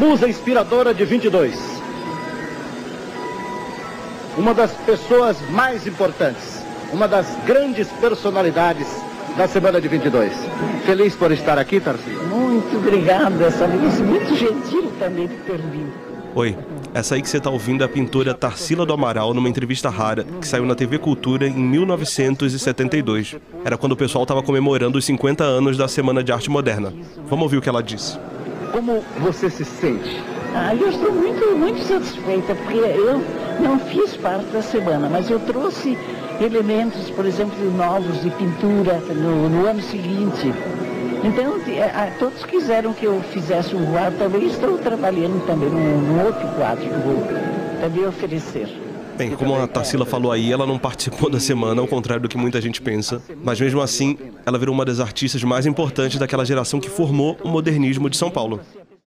musa inspiradora de 22. Uma das pessoas mais importantes, uma das grandes personalidades da semana de 22. Feliz por estar aqui, Tarcísio? Muito obrigada, Salinice. Muito gentil também por ter vindo. Oi, essa aí que você está ouvindo é a pintora Tarsila do Amaral numa entrevista rara que saiu na TV Cultura em 1972. Era quando o pessoal estava comemorando os 50 anos da Semana de Arte Moderna. Vamos ouvir o que ela disse. Como você se sente? Ah, eu estou muito, muito satisfeita, porque eu não fiz parte da semana, mas eu trouxe elementos, por exemplo, novos de pintura no, no ano seguinte. Então, todos quiseram que eu fizesse um quadro, também estou trabalhando também num, num outro quadro que vou também oferecer. Bem, como a Tarsila falou aí, ela não participou da semana, ao contrário do que muita gente pensa. Mas mesmo assim, ela virou uma das artistas mais importantes daquela geração que formou o modernismo de São Paulo.